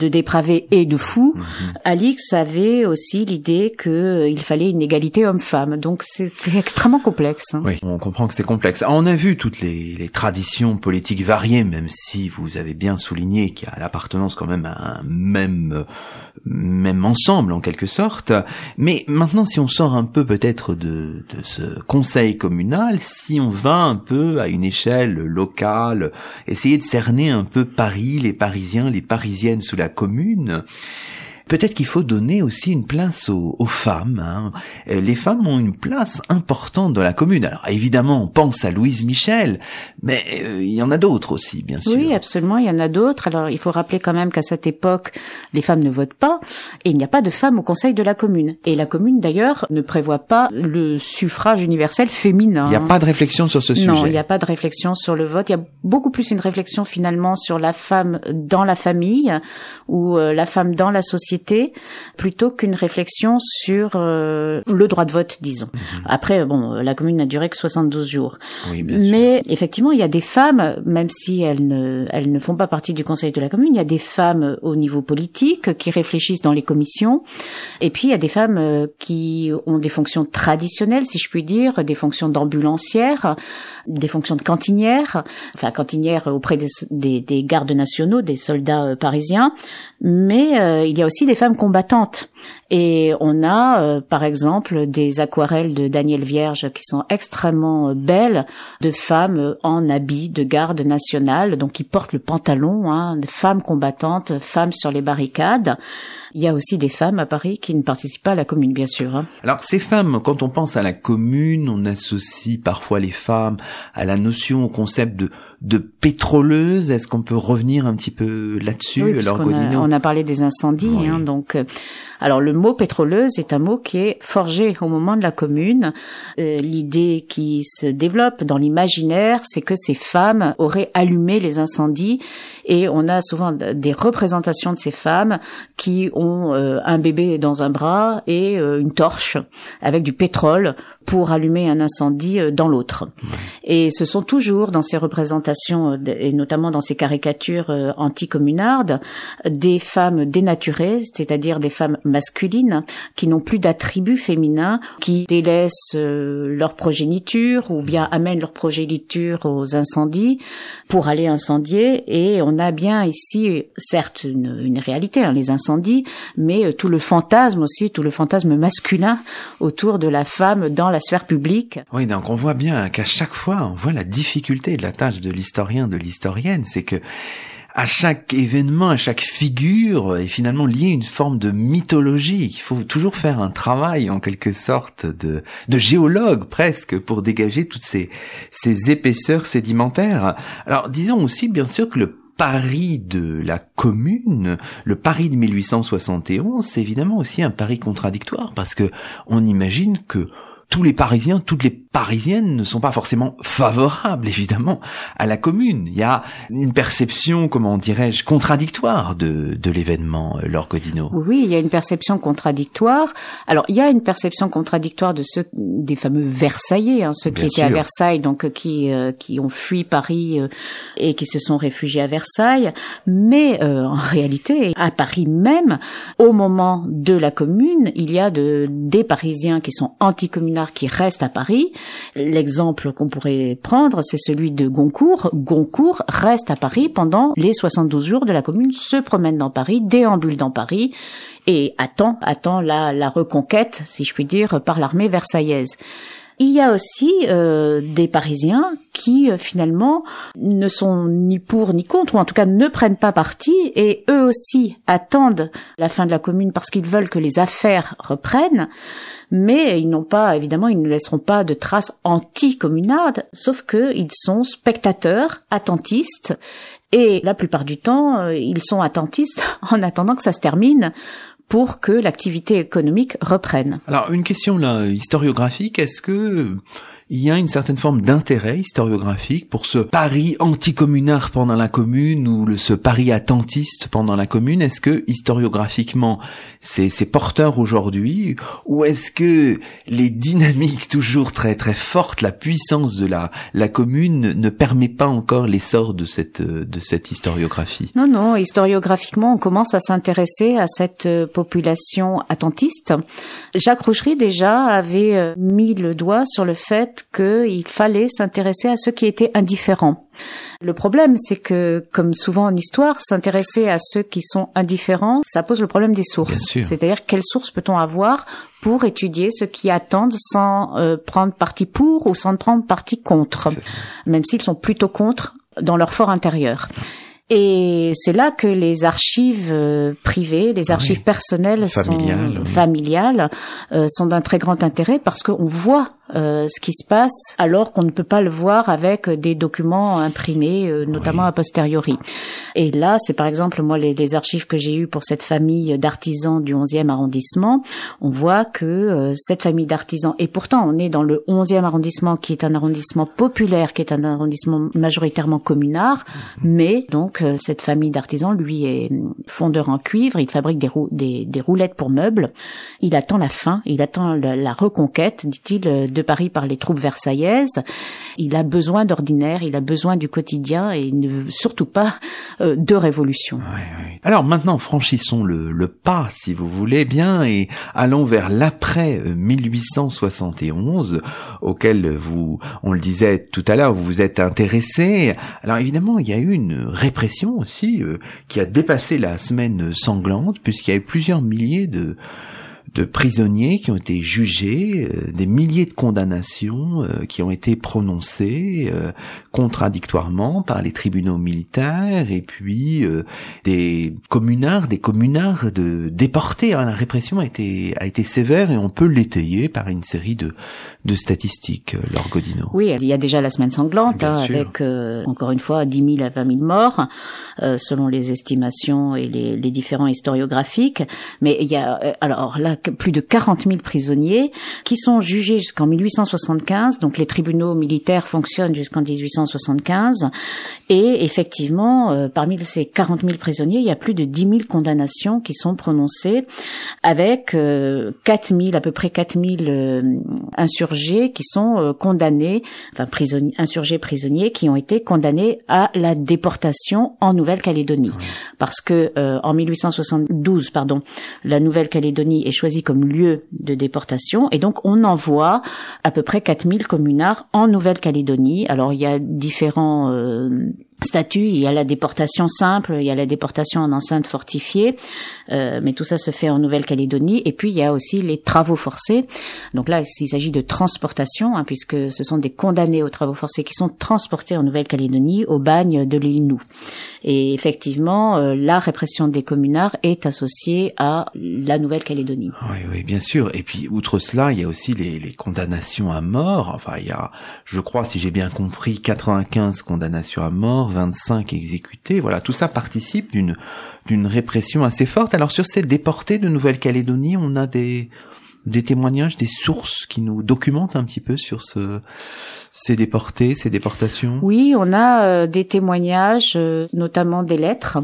de dépravés et de fous, mhm. Alix avait aussi l'idée qu'il euh, fallait une égalité homme-femme. Donc c'est extrêmement complexe. Hein. Oui, on comprend que c'est complexe. On a vu toutes les, les, traditions politiques variées, même si vous avez bien souligné qu'il y a l'appartenance quand même à un même même ensemble en quelque sorte. Mais maintenant, si on sort un peu peut-être de, de ce conseil communal, si on va un peu à une échelle locale, essayer de cerner un peu Paris, les Parisiens, les Parisiennes sous la commune, Peut-être qu'il faut donner aussi une place aux, femmes. Hein. Euh, les femmes ont une place importante dans la commune. Alors évidemment, on pense à Louise Michel, mais euh, il y en a d'autres aussi, bien sûr. Oui, absolument, il y en a d'autres. Alors il faut rappeler quand même qu'à cette époque, les femmes ne votent pas et il n'y a pas de femmes au conseil de la commune. Et la commune, d'ailleurs, ne prévoit pas le suffrage universel féminin. Il n'y a pas de réflexion sur ce sujet. Non, il n'y a pas de réflexion sur le vote. Il y a beaucoup plus une réflexion finalement sur la femme dans la famille ou euh, la femme dans la société plutôt qu'une réflexion sur euh, le droit de vote, disons. Mhm. Après, bon, la commune n'a duré que 72 jours. Mais effectivement, il y a des femmes, même si elles ne, elles ne font pas partie du conseil de la commune, il y a des femmes au niveau politique qui réfléchissent dans les commissions. Et puis, il y a des femmes euh, qui ont des fonctions traditionnelles, si je puis dire, des fonctions d'ambulancière, des fonctions de cantinière, enfin cantinière auprès des, des, des gardes nationaux, des soldats euh, parisiens. Mais il y a aussi des femmes combattantes. Et on a, euh, par exemple, des aquarelles de Daniel Vierge qui sont extrêmement euh, belles, de femmes euh, en habit de garde nationale, donc qui portent le pantalon, hein, femmes combattantes, femmes sur les barricades. Il y a aussi des femmes à Paris qui ne participent pas à la commune, bien sûr. Hein. Alors ces femmes, quand on pense à la commune, on associe parfois les femmes à la notion, au concept de de pétroleuse. Est-ce qu'on peut revenir un petit peu là-dessus oui, on, a, on a parlé des incendies, hein, donc. alors le mot pétroleuse est un mot qui est forgé au moment de la commune. Euh, l'idée qui se développe dans l'imaginaire, c'est que ces femmes auraient allumé les incendies et on a souvent des représentations de ces femmes qui ont euh, un bébé dans un bras et euh, une torche avec du pétrole pour allumer un incendie euh, dans l'autre. Et ce sont toujours dans ces représentations et notamment dans ces caricatures anticommunardes des femmes dénaturées, c'est-à-dire des femmes masculines qui n'ont plus d'attributs féminins, qui délaissent leur progéniture ou bien amènent leur progéniture aux incendies pour aller incendier et on a bien ici, certes, une, une réalité, hein, les incendies, mais euh, tout le fantasme aussi, tout le fantasme masculin autour de la femme dans la sphère publique. Oui, donc on voit bien qu'à chaque fois, on voit la difficulté de la tâche de l'historien, de l'historienne, c'est que à chaque événement, à chaque figure est finalement liée une forme de mythologie. Il faut toujours faire un travail en quelque sorte de, géologue presque pour dégager toutes ces, ces épaisseurs sédimentaires. Alors disons aussi bien sûr que le Paris de la commune, le Paris de 1871, c'est évidemment aussi un Paris contradictoire parce que on imagine que tous les Parisiens, toutes les Parisiennes ne sont pas forcément favorables, évidemment, à la commune. Il y a une perception, comment dirais-je, contradictoire de, de l'événement, euh, Laure Oui, il y a une perception contradictoire. Alors, il y a une perception contradictoire de ceux, des fameux Versaillais, hein, ceux qui étaient à Versailles, donc euh, qui, euh, qui ont fui Paris et qui se sont réfugiés à Versailles. Mais en réalité, à Paris même, au moment de la commune, il y a de, des Parisiens qui sont anticommunaux qui reste à Paris. L'exemple qu'on pourrait prendre, c'est celui de Goncourt. Goncourt reste à Paris pendant les 72 jours de la commune, se promène dans Paris, déambule dans Paris et attend, attend la, la reconquête, si je puis dire, par l'armée versaillaise. Il y a aussi euh, des Parisiens qui euh, finalement ne sont ni pour ni contre, ou en tout cas ne prennent pas parti, et eux aussi attendent la fin de la commune parce qu'ils veulent que les affaires reprennent, mais ils n'ont pas, évidemment, ils ne laisseront pas de traces anti-communardes, sauf qu'ils sont spectateurs, attentistes, et la plupart du temps, euh, ils sont attentistes <laughs> en attendant que ça se termine pour que l'activité économique reprenne. Alors une question là historiographique, est-ce que il y a une certaine forme d'intérêt historiographique pour ce pari anticommunard pendant la commune ou le, ce pari attentiste pendant la commune. Est-ce que historiographiquement c'est, c'est porteur aujourd'hui ou est-ce que les dynamiques toujours très très fortes, la puissance de la, la commune ne permet pas encore l'essor de cette, de cette historiographie? Non, non, historiographiquement on commence à s'intéresser à cette euh, population attentiste. Jacques Roucherie déjà avait euh, mis le doigt sur le fait qu'il fallait s'intéresser à ceux qui étaient indifférents. Le problème, c'est que, comme souvent en histoire, s'intéresser à ceux qui sont indifférents, ça pose le problème des sources. C'est-à-dire, quelles sources peut-on avoir pour étudier ceux qui attendent sans euh, prendre parti pour ou sans prendre parti contre, même s'ils sont plutôt contre dans leur fort intérieur. Et c'est là que les archives euh, privées, les archives personnelles familiales, sont familiales, euh, sont d'un très grand intérêt parce qu'on voit euh, ce qui se passe alors qu'on ne peut pas le voir avec des documents imprimés, euh, notamment a posteriori. Et là, c'est par exemple moi les, les archives que j'ai eues pour cette famille d'artisans du 11e arrondissement. On voit que euh, cette famille d'artisans, et pourtant on est dans le 11e arrondissement qui est un arrondissement populaire, qui est un arrondissement majoritairement communard, mhm. mais donc cette famille d'artisans, lui, est fondeur en cuivre, il fabrique des, des, des, roulettes pour meubles. Il attend la fin, il attend la, la reconquête, dit-il, de Paris par les troupes versaillaises. Il a besoin d'ordinaire, il a besoin du quotidien et il ne veut surtout pas euh, de révolution. Alors maintenant, franchissons le, pas, si vous voulez bien, et allons vers l'après 1871, euh, auquel vous, on le disait tout à l'heure, vous vous êtes intéressé. Alors évidemment, il y a eu une répression aussi euh, qui a dépassé la semaine sanglante, puisqu'il y a eu plusieurs milliers de de prisonniers qui ont été jugés, euh, des milliers de condamnations euh, qui ont été prononcées euh, contradictoirement par les tribunaux militaires et puis des communards, des communards de déportés. Hein. La répression a été a été sévère et on peut l'étayer par une série de de statistiques, Laure Godino. Oui, il y a déjà la semaine sanglante hein, avec encore une fois 10 000 à 20 000 morts selon les estimations et les, les différents historiographiques. Mais il y a alors là plus de 40 000 prisonniers qui sont jugés jusqu'en 1875. Donc les tribunaux militaires fonctionnent jusqu'en 1875. Et effectivement, euh, parmi ces 40 000 prisonniers, il y a plus de 10 000 condamnations qui sont prononcées avec euh, 4 000, à peu près 4 000 euh, insurgés qui sont euh, condamnés, enfin prisonniers, insurgés prisonniers qui ont été condamnés à la déportation en Nouvelle-Calédonie. Parce que en 1872, pardon, la Nouvelle-Calédonie est choisie comme lieu de déportation et donc on envoie à peu près 4000 communards en Nouvelle-Calédonie. Alors il y a différents euh, statut, il y a la déportation simple, il y a la déportation en enceinte fortifiée, euh, mais tout ça se fait en Nouvelle-Calédonie. Et puis il y a aussi les travaux forcés. Donc là, il s'agit de transportation, hein, puisque ce sont des condamnés aux travaux forcés qui sont transportés en Nouvelle-Calédonie au bagne de Nou. Et effectivement, euh, la répression des communards est associée à la Nouvelle-Calédonie. Oui, oui, bien sûr. Et puis outre cela, il y a aussi les, les condamnations à mort. Enfin, il y a, je crois, si j'ai bien compris, 95 condamnations à mort 25 exécutés. Voilà, tout ça participe d'une d'une répression assez forte. Alors sur ces déportés de Nouvelle-Calédonie, on a des des témoignages, des sources qui nous documentent un petit peu sur ce, ces déportés, ces déportations Oui, on a euh, des témoignages, euh, notamment des lettres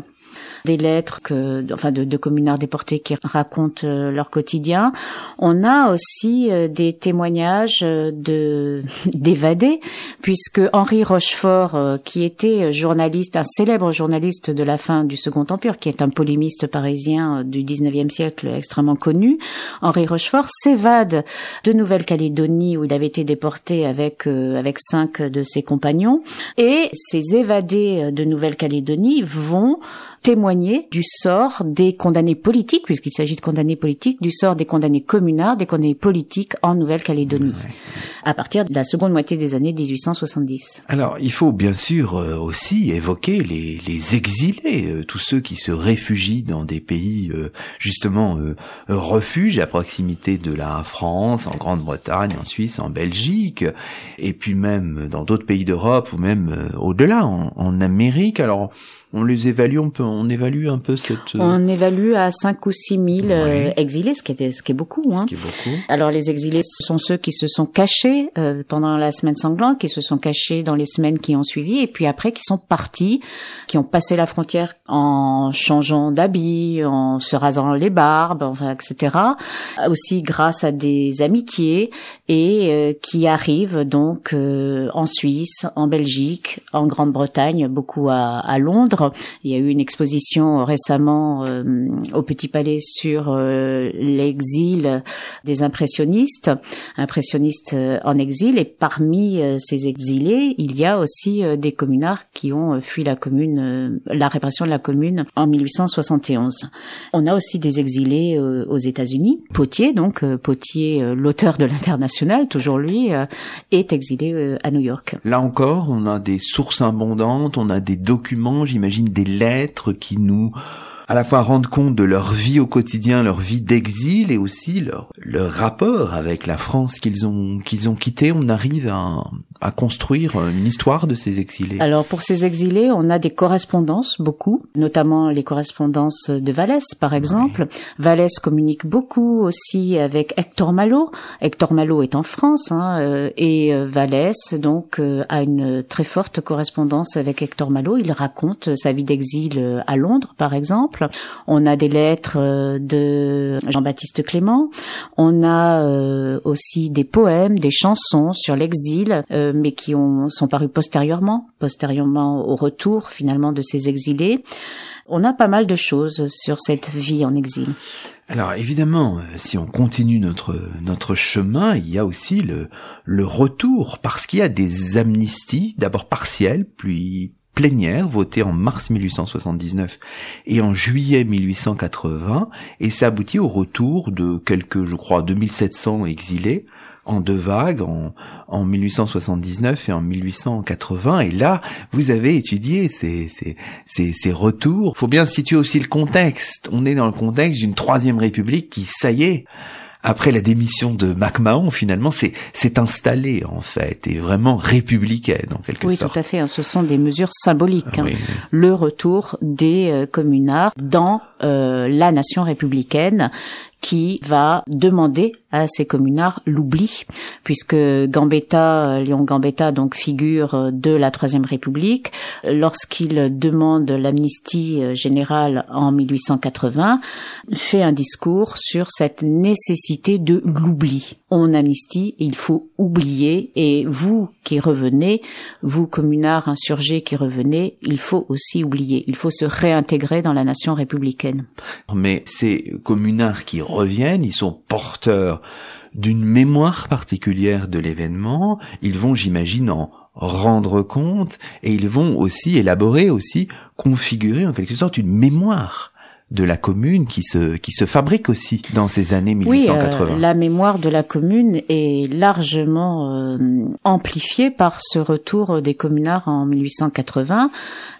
des lettres que, enfin, de, de communards déportés qui racontent euh, leur quotidien. On a aussi euh, des témoignages euh, de <laughs> d'évadés, puisque Henri Rochefort, qui était journaliste, un célèbre journaliste de la fin du Second Empire, qui est un polémiste parisien du 19e siècle extrêmement connu, Henri Rochefort s'évade de Nouvelle-Calédonie où il avait été déporté avec avec cinq de ses compagnons et ces évadés de Nouvelle-Calédonie vont témoigner du sort des condamnés politiques, puisqu'il s'agit de condamnés politiques, du sort des condamnés communards, des condamnés politiques en Nouvelle-Calédonie, à partir de la seconde moitié des années 1870. Alors, il faut bien sûr euh, aussi évoquer les, les exilés, euh, tous ceux qui se réfugient dans des pays euh, justement refuges à proximité de la France, en Grande-Bretagne, en Suisse, en Belgique, et puis même dans d'autres pays d'Europe ou même au-delà, en, en Amérique. Alors, on les évalue, on peut, on évalue un peu cette. Euh, on évalue à 5 ou 6 000 euh, exilés, ce qui est, ce qui est beaucoup. Hein. Ce qui est beaucoup. Alors les exilés sont ceux qui se sont cachés euh, pendant la semaine sanglante, qui se sont cachés dans les semaines qui ont suivi, et puis après qui sont partis, qui ont passé la frontière en changeant d'habit, en se rasant les barbes, enfin, etc. Aussi grâce à des amitiés et qui arrivent donc en Suisse, en Belgique, en Grande-Bretagne, beaucoup à, à Londres il y a eu une exposition récemment euh, au Petit Palais sur euh, l'exil des impressionnistes, impressionnistes euh, en exil. Et parmi ces exilés, il y a aussi des communards qui ont fui la commune, la répression de la commune en 1871. On a aussi des exilés aux États-Unis. Potier, donc Potier, l'auteur de l'International, toujours lui, est exilé à New York. Là encore, on a des sources abondantes, on a des documents, j'imagine des lettres qui nous à la fois rendre compte de leur vie au quotidien, leur vie d'exil et aussi leur, leur rapport avec la France qu'ils ont qu'ils ont quitté. On arrive à, à construire une histoire de ces exilés. Alors pour ces exilés, on a des correspondances beaucoup, notamment les correspondances de Vallès par exemple. Vallès communique beaucoup aussi avec Hector Malo. Hector Malo est en France hein, euh, et euh, Vallès donc euh, a une très forte correspondance avec Hector Malo. Il raconte sa vie d'exil à Londres par exemple. On a des lettres euh, de Jean-Baptiste Clément. On a euh, aussi des poèmes, des chansons sur l'exil, euh, mais qui ont, sont parus postérieurement, postérieurement au retour finalement de ces exilés. On a pas mal de choses sur cette vie en exil. Alors évidemment, si on continue notre notre chemin, il y a aussi le le retour parce qu'il y a des amnisties, d'abord partielles, puis plénière votée en mars 1879 et en juillet 1880 et ça aboutit au retour de quelques, je crois, 2700 exilés en deux vagues, en, en 1879 et en 1880. Et là, vous avez étudié ces, ces, ces, ces retours. Faut bien situer aussi le contexte. On est dans le contexte d'une troisième république qui, ça y est, après la démission de MacMahon, finalement, c'est c'est installé en fait et vraiment républicaine en quelque sorte. Oui, tout à fait. Hein. Ce sont des mesures symboliques. Hein. Le retour des euh, communards dans euh, la nation républicaine qui va demander à ces communards l'oubli, puisque Gambetta, Léon Gambetta, donc figure de la Troisième République, lorsqu'il demande l'amnistie générale en 1880, fait un discours sur cette nécessité de l'oubli. On amnistie, il faut oublier, et vous qui revenez, vous communards insurgés qui revenez, il faut aussi oublier, il faut se réintégrer dans la nation républicaine. Mais ces communards qui reviennent, ils sont porteurs d'une mémoire particulière de l'événement, ils vont, j'imagine, en rendre compte et ils vont aussi élaborer, aussi configurer en quelque sorte une mémoire de la commune qui se qui se fabrique aussi dans ces années 1880. Oui, euh, la mémoire de la commune est largement euh, amplifiée par ce retour des communards en 1880.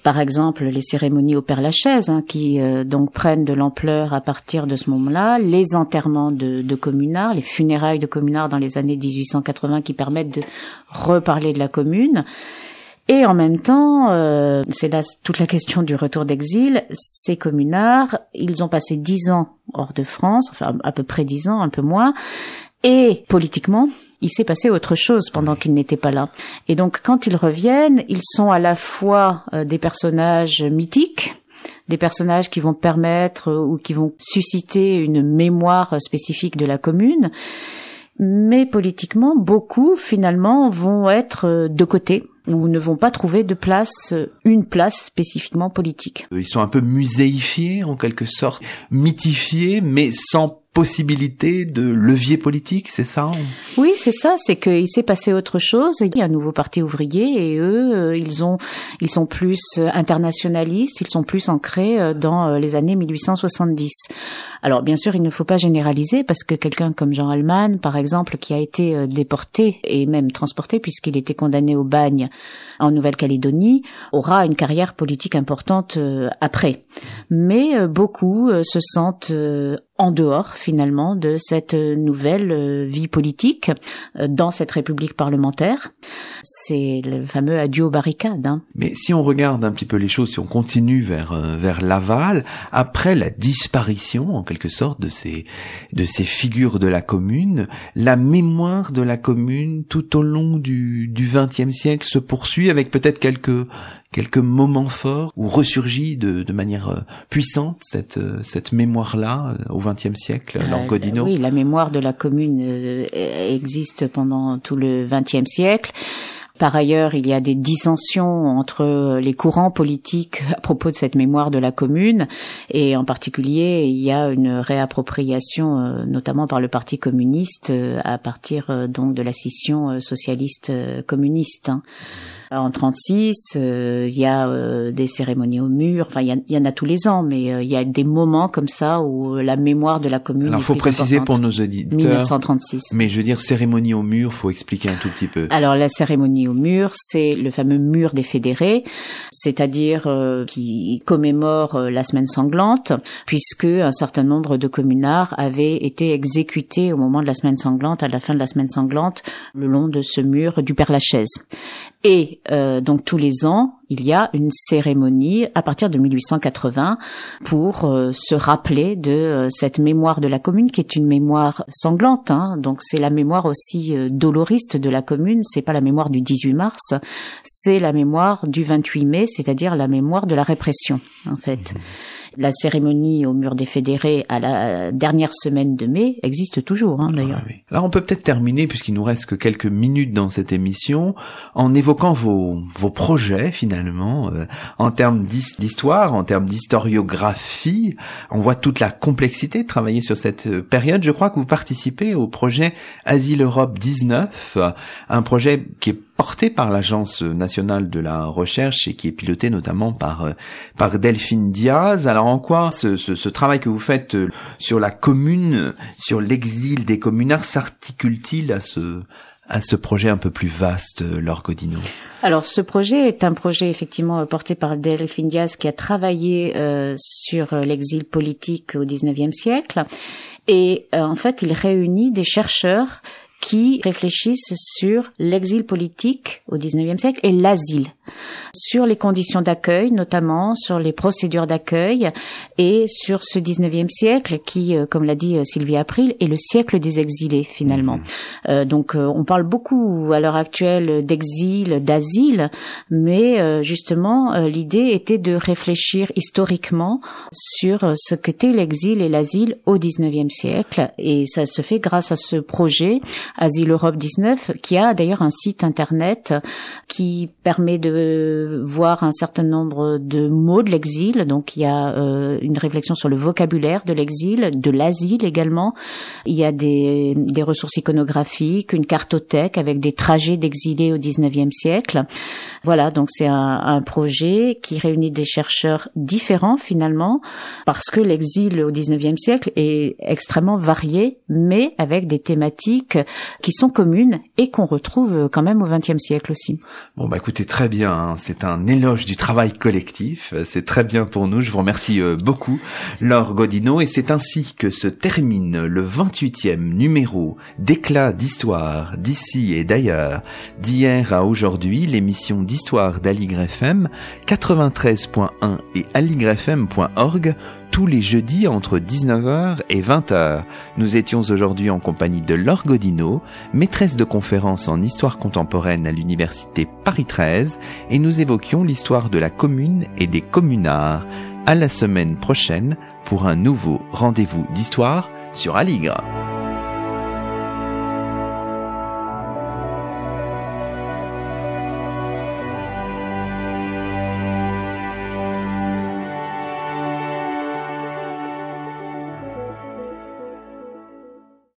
Par exemple, les cérémonies au Père Lachaise, hein, qui euh, donc prennent de l'ampleur à partir de ce moment-là, les enterrements de, de communards, les funérailles de communards dans les années 1880 qui permettent de reparler de la commune. Et en même temps, euh, c'est là toute la question du retour d'exil, ces communards, ils ont passé dix ans hors de France, enfin à peu près dix ans, un peu moins, et politiquement, il s'est passé autre chose pendant qu'ils n'étaient pas là. Et donc quand ils reviennent, ils sont à la fois euh, des personnages mythiques, des personnages qui vont permettre euh, ou qui vont susciter une mémoire spécifique de la commune, mais politiquement, beaucoup finalement vont être de côté ou ne vont pas trouver de place, une place spécifiquement politique. Ils sont un peu muséifiés en quelque sorte, mythifiés, mais sans possibilité de levier politique, c'est ça? Oui, c'est ça. C'est qu'il s'est passé autre chose. Il y a un nouveau parti ouvrier et eux, euh, ils ont, ils sont plus euh, internationalistes, ils sont plus ancrés euh, dans les années 1870. Alors bien sûr, il ne faut pas généraliser parce que quelqu'un comme Jean Allman, par exemple, qui a été déporté et même transporté puisqu'il était condamné au bagne en Nouvelle-Calédonie, aura une carrière politique importante après. Mais beaucoup se sentent en dehors finalement de cette nouvelle euh, vie politique euh, dans cette république parlementaire. C'est le fameux adieu aux barricades. Hein. Mais si on regarde un petit peu les choses, si on continue vers euh, vers l'aval, après la disparition en quelque sorte de ces de ces figures de la commune, la mémoire de la commune tout au long du du XXe siècle se poursuit avec peut-être quelques quelques moments forts où ressurgit de, de manière euh, puissante cette, euh, cette mémoire-là euh, au XXe siècle, euh, Oui, la mémoire de la commune existe pendant tout le XXe siècle. Par ailleurs, il y a des dissensions entre les courants politiques à propos de cette mémoire de la commune, et en particulier, il y a une réappropriation, notamment par le Parti communiste, à partir donc de la scission socialiste communiste. Hein. En 36, euh, il y a euh, des cérémonies au mur. Enfin, il y, en a tous les ans, mais euh, il y a des moments comme ça où la mémoire de la commune. Alors, il faut préciser pour nos auditeurs. 1936. Mais je veux dire cérémonie au mur, faut expliquer un tout petit peu. Alors, la cérémonie au mur, c'est le fameux mur des fédérés, c'est-à-dire qui commémore la semaine sanglante, puisque un certain nombre de communards avaient été exécutés au moment de la semaine sanglante, à la fin de la semaine sanglante, le long de ce mur du Père Lachaise. Et euh, donc tous les ans, il y a une cérémonie à partir de 1880 pour euh, se rappeler de euh, cette mémoire de la commune qui est une mémoire sanglante. Hein. donc c'est la mémoire aussi doloriste de la commune. C'est pas la mémoire du 18 mars, c'est la mémoire du 28 mai, c'est-à-dire la mémoire de la répression en fait. Mmh la cérémonie au mur des fédérés à la dernière semaine de mai existe toujours, hein, d'ailleurs. Ah Alors on peut peut-être terminer, puisqu'il nous reste que quelques minutes dans cette émission, en évoquant vos, vos projets finalement, euh, en termes d'histoire, en termes d'historiographie. On voit toute la complexité de travailler sur cette euh, période. Je crois que vous participez au projet Asile Europe 19, un projet qui est porté par l'Agence nationale de la recherche et qui est piloté notamment par euh, par Delphine Diaz. Alors en quoi ce, ce, ce travail que vous faites euh, sur la commune, sur l'exil des communards s'articule-t-il à ce à ce projet un peu plus vaste, euh, Laure Godino Alors, ce projet est un projet effectivement porté par Delphine Diaz qui a travaillé euh, sur l'exil politique au XIXe siècle. Et en fait, il réunit des chercheurs qui réfléchissent sur l'exil politique au XIXe siècle et l'asile, sur les conditions d'accueil notamment, sur les procédures d'accueil et sur ce XIXe siècle qui, euh, comme l'a dit euh, Sylvie April, est le siècle des exilés finalement. Mmh. Euh, donc on parle beaucoup à l'heure actuelle d'exil, d'asile, mais justement l'idée était de réfléchir historiquement sur ce qu'était l'exil et l'asile au XIXe siècle et ça se fait grâce à ce projet Asile Europe 19, qui a d'ailleurs un site internet qui permet de voir un certain nombre de mots de l'exil. Donc il y a euh, une réflexion sur le vocabulaire de l'exil, de l'asile également. Il y a des, ressources iconographiques, une cartothèque avec des trajets d'exilés au 19e siècle. Voilà, donc c'est un, un, projet qui réunit des chercheurs différents finalement, parce que l'exil au 19e siècle est extrêmement varié, mais avec des thématiques qui sont communes et qu'on retrouve quand même au XXe siècle aussi. Bon bah écoutez très bien, hein. c'est un éloge du travail collectif, c'est très bien pour nous. Je vous remercie euh, beaucoup, Laure Godino, et c'est ainsi que se termine le 28e numéro d'éclat d'histoire d'ici et d'ailleurs, d'hier à aujourd'hui, l'émission d'histoire d'Aligre FM 93.1 et aligrefm.org tous les jeudis entre 19h et 20h. Nous étions aujourd'hui en compagnie de Laure Godino, maîtresse de conférences en histoire contemporaine à l'université Paris 13 et nous évoquions l'histoire de la commune et des communards. À la semaine prochaine pour un nouveau rendez-vous d'histoire sur Aligre.